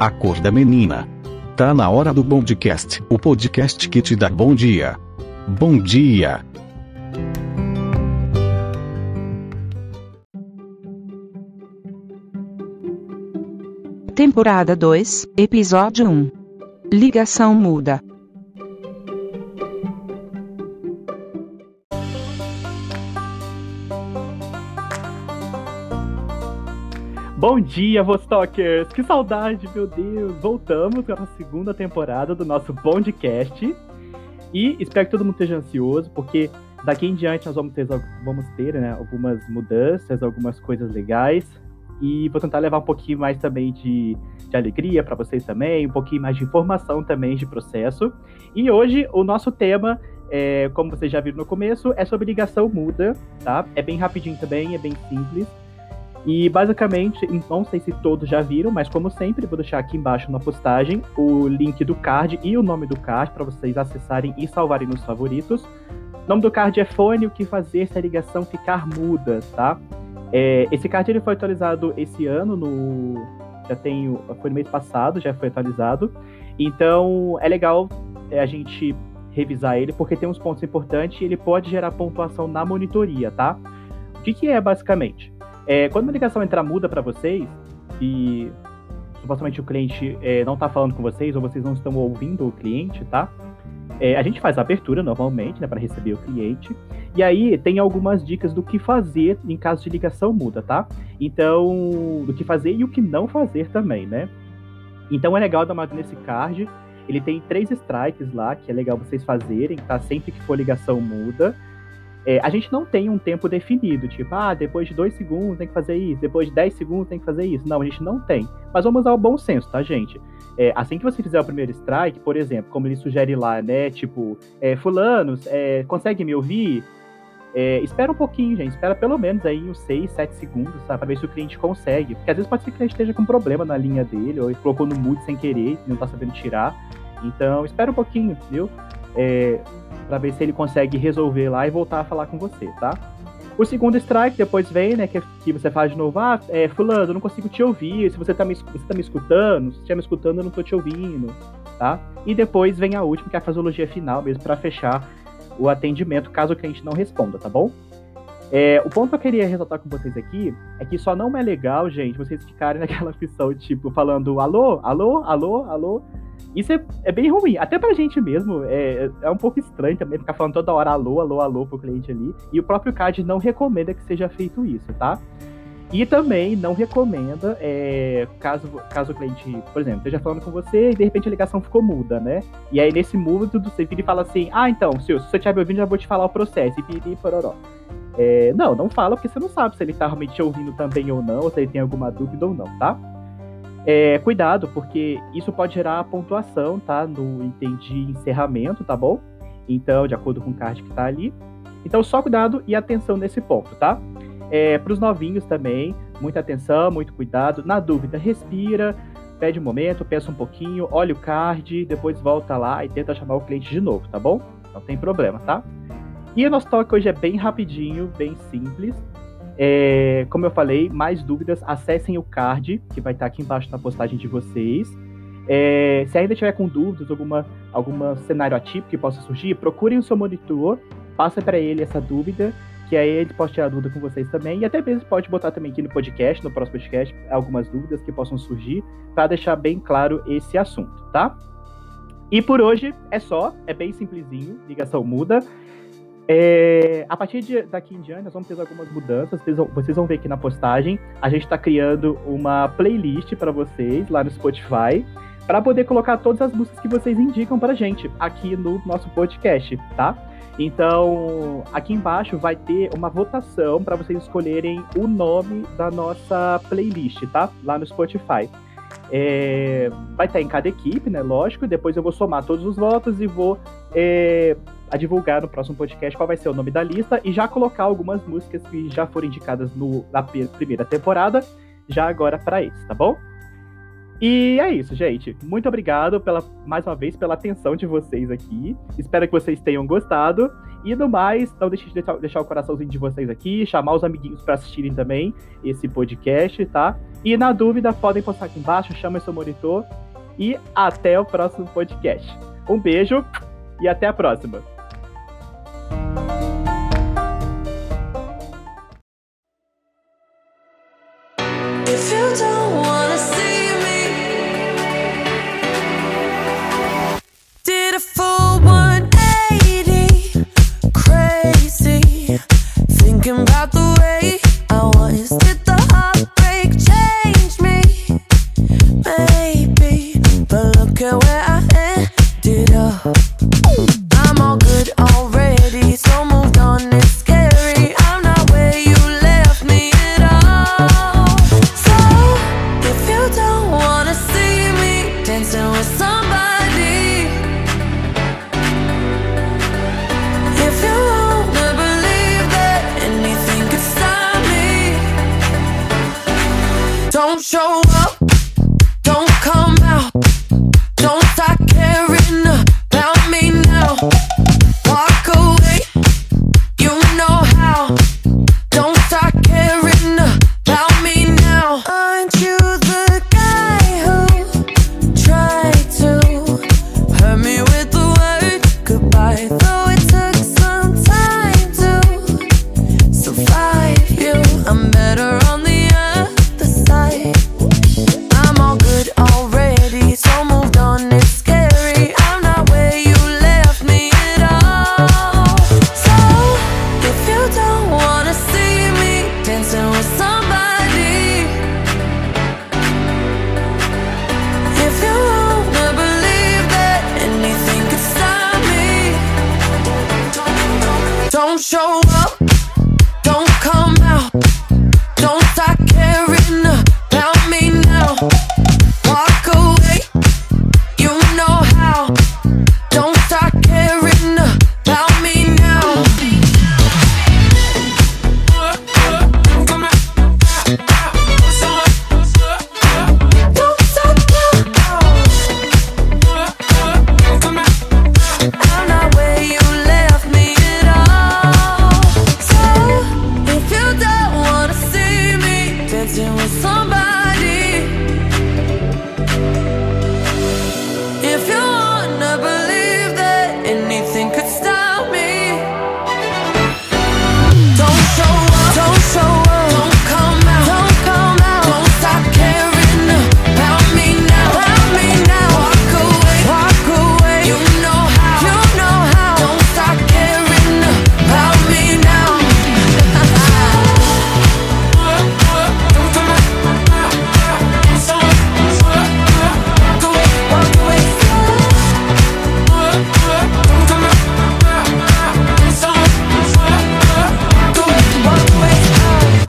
A cor da menina. Tá na hora do Bondcast, o podcast que te dá bom dia. Bom dia. Temporada 2, Episódio 1. Ligação muda. Bom dia, Vostokers! Que saudade, meu Deus! Voltamos para a segunda temporada do nosso Bondcast. E espero que todo mundo esteja ansioso, porque daqui em diante nós vamos ter, vamos ter né, algumas mudanças, algumas coisas legais. E vou tentar levar um pouquinho mais também de, de alegria para vocês também, um pouquinho mais de informação também de processo. E hoje o nosso tema, é, como vocês já viram no começo, é sobre ligação muda, tá? É bem rapidinho também, é bem simples. E basicamente, não sei se todos já viram, mas como sempre, vou deixar aqui embaixo na postagem o link do card e o nome do card para vocês acessarem e salvarem nos favoritos. O nome do card é Fone, o que fazer se a ligação ficar muda, tá? É, esse card ele foi atualizado esse ano, no já tem, foi no mês passado, já foi atualizado. Então é legal é, a gente revisar ele, porque tem uns pontos importantes e ele pode gerar pontuação na monitoria, tá? O que, que é basicamente? É, quando uma ligação entrar muda para vocês e supostamente o cliente é, não está falando com vocês ou vocês não estão ouvindo o cliente, tá? É, a gente faz a abertura normalmente, né, para receber o cliente. E aí tem algumas dicas do que fazer em caso de ligação muda, tá? Então, do que fazer e o que não fazer também, né? Então é legal dar uma nesse card. Ele tem três strikes lá, que é legal vocês fazerem, tá? Sempre que for ligação muda. É, a gente não tem um tempo definido, tipo, ah, depois de dois segundos tem que fazer isso, depois de 10 segundos tem que fazer isso. Não, a gente não tem. Mas vamos usar o bom senso, tá, gente? É, assim que você fizer o primeiro strike, por exemplo, como ele sugere lá, né? Tipo, é, fulanos, é, consegue me ouvir? É, espera um pouquinho, gente. Espera pelo menos aí uns 6, 7 segundos, sabe? Pra ver se o cliente consegue. Porque às vezes pode ser que o cliente esteja com problema na linha dele, ou ele colocou no mute sem querer, não tá sabendo tirar. Então, espera um pouquinho, viu? É, para ver se ele consegue resolver lá e voltar a falar com você, tá? O segundo strike depois vem, né, que, que você faz de novo, ah, é, fulano, eu não consigo te ouvir, se você tá me, você tá me escutando, se você tá me escutando, eu não tô te ouvindo, tá? E depois vem a última, que é a frasologia final mesmo, para fechar o atendimento, caso o cliente não responda, tá bom? É, o ponto que eu queria ressaltar com vocês aqui é que só não é legal, gente, vocês ficarem naquela opção, tipo, falando alô, alô, alô, alô, isso é, é, bem ruim. Até pra gente mesmo, é, é um pouco estranho também ficar falando toda hora alô, alô, alô pro cliente ali. E o próprio CAD não recomenda que seja feito isso, tá? E também não recomenda, é, caso, caso o cliente, por exemplo, esteja falando com você e de repente a ligação ficou muda, né? E aí nesse mudo você vira e fala assim: ah, então, se você estiver me ouvindo, já vou te falar o processo. E piriri, pororó. É, não, não fala, porque você não sabe se ele tá realmente te ouvindo também ou não, ou se ele tem alguma dúvida ou não, tá? É, cuidado, porque isso pode gerar pontuação, tá? No item de encerramento, tá bom? Então, de acordo com o card que tá ali. Então, só cuidado e atenção nesse ponto, tá? É, Para os novinhos também, muita atenção, muito cuidado. Na dúvida, respira, pede um momento, pensa um pouquinho, olha o card, depois volta lá e tenta chamar o cliente de novo, tá bom? Não tem problema, tá? E o nosso toque hoje é bem rapidinho, bem simples. É, como eu falei, mais dúvidas, acessem o card, que vai estar aqui embaixo na postagem de vocês. É, se ainda tiver com dúvidas, alguma, algum cenário atípico que possa surgir, procurem o seu monitor, passa para ele essa dúvida, que aí ele pode tirar dúvida com vocês também, e até mesmo pode botar também aqui no podcast, no próximo podcast, algumas dúvidas que possam surgir, para deixar bem claro esse assunto, tá? E por hoje é só, é bem simplesinho, ligação muda. É, a partir de, daqui em diante, nós vamos ter algumas mudanças. Vocês vão, vocês vão ver aqui na postagem. A gente está criando uma playlist para vocês lá no Spotify, para poder colocar todas as músicas que vocês indicam para gente aqui no nosso podcast, tá? Então, aqui embaixo vai ter uma votação para vocês escolherem o nome da nossa playlist, tá? Lá no Spotify. É, vai estar em cada equipe, né? Lógico. Depois eu vou somar todos os votos e vou é, a divulgar no próximo podcast qual vai ser o nome da lista e já colocar algumas músicas que já foram indicadas no, na primeira temporada, já agora para esse, tá bom? E é isso, gente. Muito obrigado pela, mais uma vez pela atenção de vocês aqui. Espero que vocês tenham gostado. E no mais, não deixe de deixar, deixar o coraçãozinho de vocês aqui, chamar os amiguinhos para assistirem também esse podcast, tá? E na dúvida, podem postar aqui embaixo, chama seu monitor. E até o próximo podcast. Um beijo e até a próxima. Don't show.